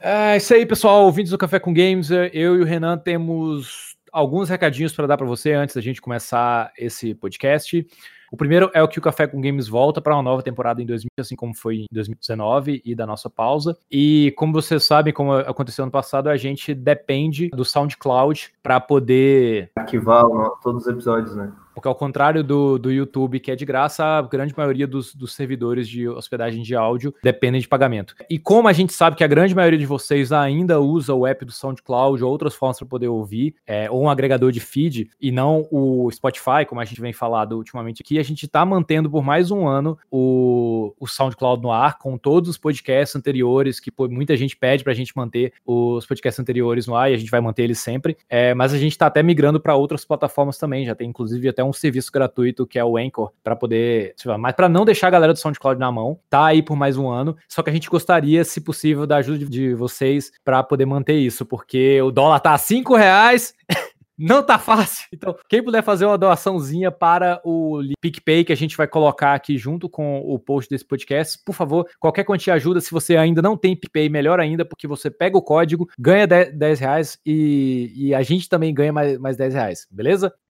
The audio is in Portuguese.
É isso aí, pessoal. Ouvintes do Café com Games, eu e o Renan temos alguns recadinhos para dar para você antes da gente começar esse podcast. O primeiro é o que o Café com Games volta para uma nova temporada em 2000, assim como foi em 2019 e da nossa pausa. E como vocês sabem, como aconteceu ano passado, a gente depende do SoundCloud para poder arquivar todos os episódios, né? Porque ao contrário do, do YouTube, que é de graça, a grande maioria dos, dos servidores de hospedagem de áudio dependem de pagamento. E como a gente sabe que a grande maioria de vocês ainda usa o app do SoundCloud ou outras formas para poder ouvir, é, ou um agregador de feed, e não o Spotify, como a gente vem falando ultimamente aqui, a gente está mantendo por mais um ano o, o SoundCloud no ar, com todos os podcasts anteriores, que pô, muita gente pede para a gente manter os podcasts anteriores no ar, e a gente vai manter eles sempre. É, mas a gente está até migrando para outras plataformas também, já tem inclusive até um serviço gratuito que é o Anchor para poder, mas para não deixar a galera do SoundCloud na mão, tá aí por mais um ano. Só que a gente gostaria, se possível, da ajuda de, vocês para poder manter isso, porque o dólar tá a cinco reais. Não tá fácil. Então, quem puder fazer uma doaçãozinha para o PicPay, que a gente vai colocar aqui junto com o post desse podcast, por favor, qualquer quantia ajuda. Se você ainda não tem PicPay, melhor ainda, porque você pega o código, ganha 10 reais e, e a gente também ganha mais, mais 10 reais, beleza?